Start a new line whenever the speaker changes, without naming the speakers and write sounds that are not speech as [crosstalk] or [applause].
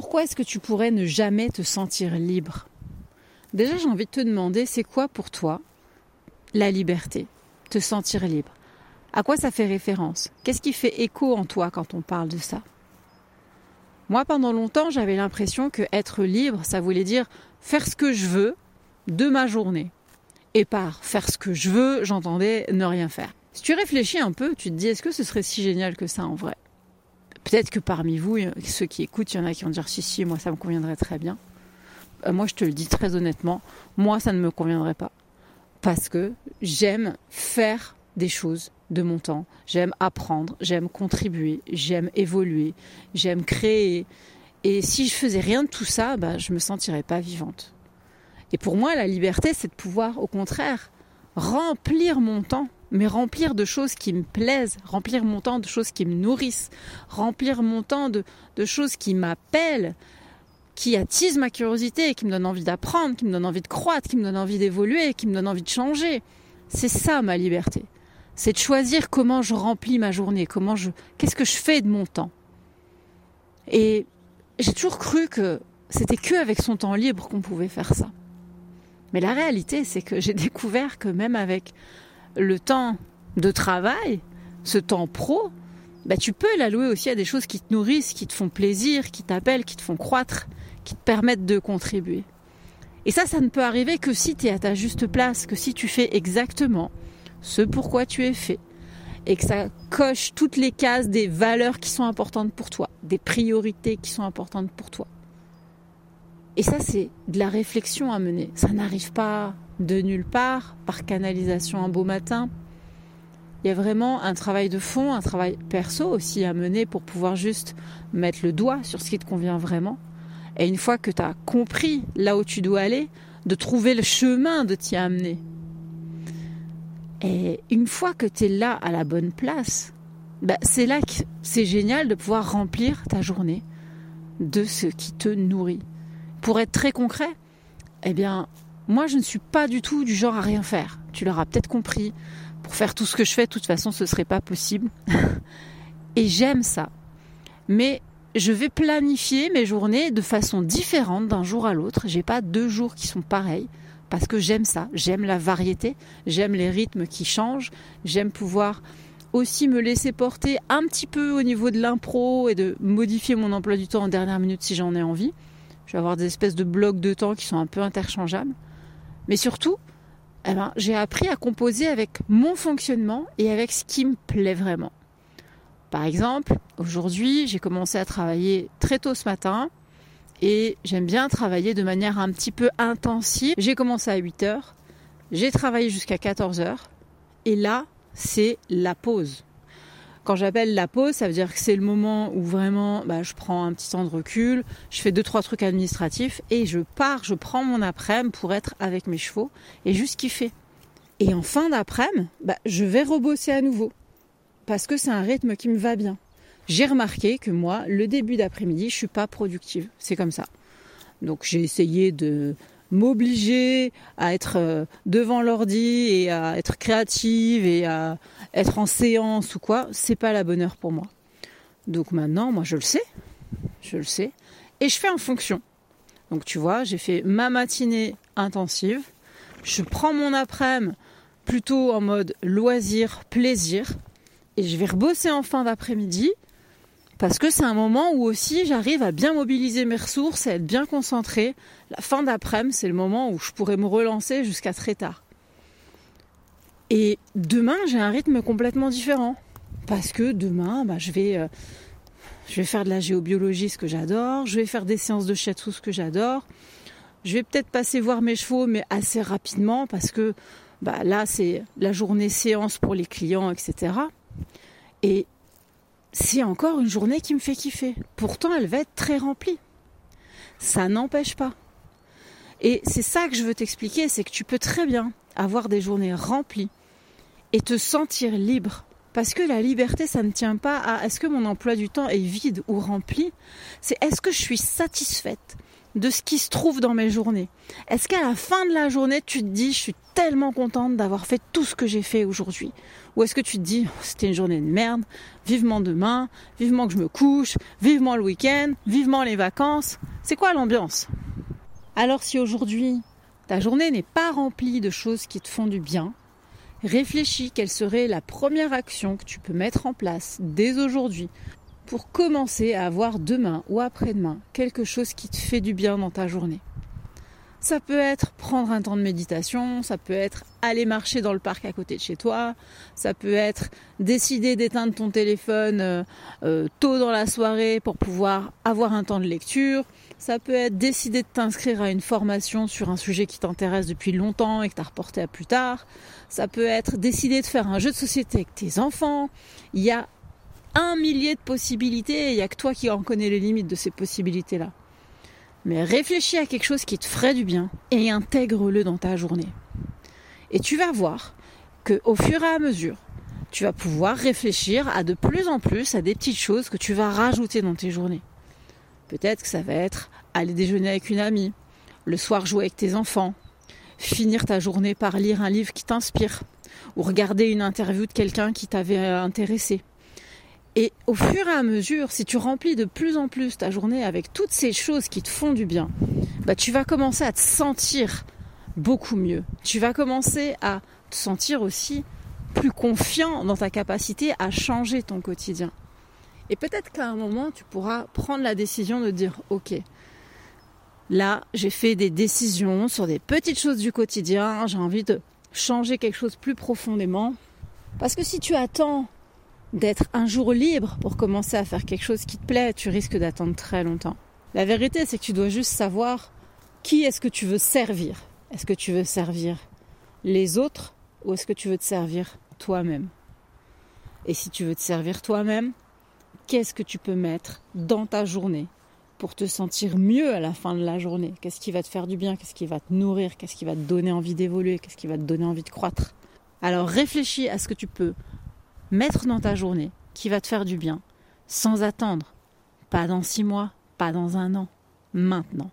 pourquoi est-ce que tu pourrais ne jamais te sentir libre? Déjà, j'ai envie de te demander, c'est quoi pour toi la liberté Te sentir libre? À quoi ça fait référence? Qu'est-ce qui fait écho en toi quand on parle de ça? Moi, pendant longtemps, j'avais l'impression que être libre, ça voulait dire faire ce que je veux de ma journée. Et par faire ce que je veux, j'entendais ne rien faire. Si tu réfléchis un peu, tu te dis est-ce que ce serait si génial que ça en vrai? Peut-être que parmi vous, ceux qui écoutent, il y en a qui vont dire si si, moi ça me conviendrait très bien. Euh, moi je te le dis très honnêtement, moi ça ne me conviendrait pas. Parce que j'aime faire des choses de mon temps, j'aime apprendre, j'aime contribuer, j'aime évoluer, j'aime créer. Et si je faisais rien de tout ça, bah, je me sentirais pas vivante. Et pour moi, la liberté, c'est de pouvoir, au contraire, remplir mon temps, mais remplir de choses qui me plaisent, remplir mon temps de choses qui me nourrissent, remplir mon temps de, choses qui m'appellent, qui attisent ma curiosité, qui me donnent envie d'apprendre, qui me donnent envie de croître, qui me donnent envie d'évoluer, qui me donnent envie de changer. C'est ça ma liberté. C'est de choisir comment je remplis ma journée, comment je, qu'est-ce que je fais de mon temps. Et j'ai toujours cru que c'était que avec son temps libre qu'on pouvait faire ça. Mais la réalité, c'est que j'ai découvert que même avec le temps de travail, ce temps pro, bah, tu peux l'allouer aussi à des choses qui te nourrissent, qui te font plaisir, qui t'appellent, qui te font croître, qui te permettent de contribuer. Et ça, ça ne peut arriver que si tu es à ta juste place, que si tu fais exactement ce pourquoi tu es fait, et que ça coche toutes les cases des valeurs qui sont importantes pour toi, des priorités qui sont importantes pour toi. Et ça, c'est de la réflexion à mener. Ça n'arrive pas de nulle part, par canalisation un beau matin. Il y a vraiment un travail de fond, un travail perso aussi à mener pour pouvoir juste mettre le doigt sur ce qui te convient vraiment. Et une fois que tu as compris là où tu dois aller, de trouver le chemin de t'y amener. Et une fois que tu es là à la bonne place, bah, c'est là que c'est génial de pouvoir remplir ta journée de ce qui te nourrit. Pour être très concret, eh bien, moi, je ne suis pas du tout du genre à rien faire. Tu l'auras peut-être compris. Pour faire tout ce que je fais, de toute façon, ce serait pas possible. [laughs] Et j'aime ça. Mais je vais planifier mes journées de façon différente d'un jour à l'autre. J'ai pas deux jours qui sont pareils parce que j'aime ça. J'aime la variété. J'aime les rythmes qui changent. J'aime pouvoir aussi me laisser porter un petit peu au niveau de l'impro et de modifier mon emploi du temps en dernière minute si j'en ai envie. Je vais avoir des espèces de blocs de temps qui sont un peu interchangeables. Mais surtout, eh ben, j'ai appris à composer avec mon fonctionnement et avec ce qui me plaît vraiment. Par exemple, aujourd'hui, j'ai commencé à travailler très tôt ce matin et j'aime bien travailler de manière un petit peu intensive. J'ai commencé à 8 heures, j'ai travaillé jusqu'à 14 heures et là, c'est la pause. Quand j'appelle la pause, ça veut dire que c'est le moment où vraiment bah, je prends un petit temps de recul, je fais deux trois trucs administratifs et je pars, je prends mon après-midi pour être avec mes chevaux et juste kiffer. Et en fin d'après-midi, bah, je vais rebosser à nouveau parce que c'est un rythme qui me va bien. J'ai remarqué que moi, le début d'après-midi, je suis pas productive. C'est comme ça. Donc j'ai essayé de m'obliger à être euh, devant l'ordi et à être créative et à être en séance ou quoi, c'est pas la bonne heure pour moi. Donc maintenant, moi je le sais, je le sais, et je fais en fonction. Donc tu vois, j'ai fait ma matinée intensive, je prends mon après-midi plutôt en mode loisir, plaisir, et je vais rebosser en fin d'après-midi parce que c'est un moment où aussi j'arrive à bien mobiliser mes ressources, à être bien concentrée. La fin d'après-midi, c'est le moment où je pourrais me relancer jusqu'à très tard. Et demain, j'ai un rythme complètement différent. Parce que demain, bah, je, vais, euh, je vais faire de la géobiologie, ce que j'adore. Je vais faire des séances de shiatsu, ce que j'adore. Je vais peut-être passer voir mes chevaux, mais assez rapidement, parce que bah, là, c'est la journée séance pour les clients, etc. Et c'est encore une journée qui me fait kiffer. Pourtant, elle va être très remplie. Ça n'empêche pas. Et c'est ça que je veux t'expliquer, c'est que tu peux très bien avoir des journées remplies et te sentir libre. Parce que la liberté, ça ne tient pas à est-ce que mon emploi du temps est vide ou rempli, c'est est-ce que je suis satisfaite? De ce qui se trouve dans mes journées. Est-ce qu'à la fin de la journée, tu te dis, je suis tellement contente d'avoir fait tout ce que j'ai fait aujourd'hui? Ou est-ce que tu te dis, oh, c'était une journée de merde, vivement demain, vivement que je me couche, vivement le week-end, vivement les vacances. C'est quoi l'ambiance? Alors si aujourd'hui, ta journée n'est pas remplie de choses qui te font du bien, réfléchis quelle serait la première action que tu peux mettre en place dès aujourd'hui pour commencer à avoir demain ou après-demain quelque chose qui te fait du bien dans ta journée. Ça peut être prendre un temps de méditation, ça peut être aller marcher dans le parc à côté de chez toi, ça peut être décider d'éteindre ton téléphone euh, euh, tôt dans la soirée pour pouvoir avoir un temps de lecture, ça peut être décider de t'inscrire à une formation sur un sujet qui t'intéresse depuis longtemps et que tu as reporté à plus tard, ça peut être décider de faire un jeu de société avec tes enfants, il y a un millier de possibilités et il n'y a que toi qui en connais les limites de ces possibilités-là. Mais réfléchis à quelque chose qui te ferait du bien et intègre-le dans ta journée. Et tu vas voir que au fur et à mesure, tu vas pouvoir réfléchir à de plus en plus à des petites choses que tu vas rajouter dans tes journées. Peut-être que ça va être aller déjeuner avec une amie, le soir jouer avec tes enfants, finir ta journée par lire un livre qui t'inspire, ou regarder une interview de quelqu'un qui t'avait intéressé, et au fur et à mesure, si tu remplis de plus en plus ta journée avec toutes ces choses qui te font du bien, bah tu vas commencer à te sentir beaucoup mieux. Tu vas commencer à te sentir aussi plus confiant dans ta capacité à changer ton quotidien. Et peut-être qu'à un moment, tu pourras prendre la décision de dire, OK, là, j'ai fait des décisions sur des petites choses du quotidien, j'ai envie de changer quelque chose plus profondément. Parce que si tu attends d'être un jour libre pour commencer à faire quelque chose qui te plaît, tu risques d'attendre très longtemps. La vérité, c'est que tu dois juste savoir qui est-ce que tu veux servir. Est-ce que tu veux servir les autres ou est-ce que tu veux te servir toi-même? Et si tu veux te servir toi-même, qu'est-ce que tu peux mettre dans ta journée pour te sentir mieux à la fin de la journée? Qu'est-ce qui va te faire du bien? Qu'est-ce qui va te nourrir? Qu'est-ce qui va te donner envie d'évoluer? Qu'est-ce qui va te donner envie de croître? Alors réfléchis à ce que tu peux mettre dans ta journée qui va te faire du bien, sans attendre. Pas dans six mois, pas dans un an, maintenant.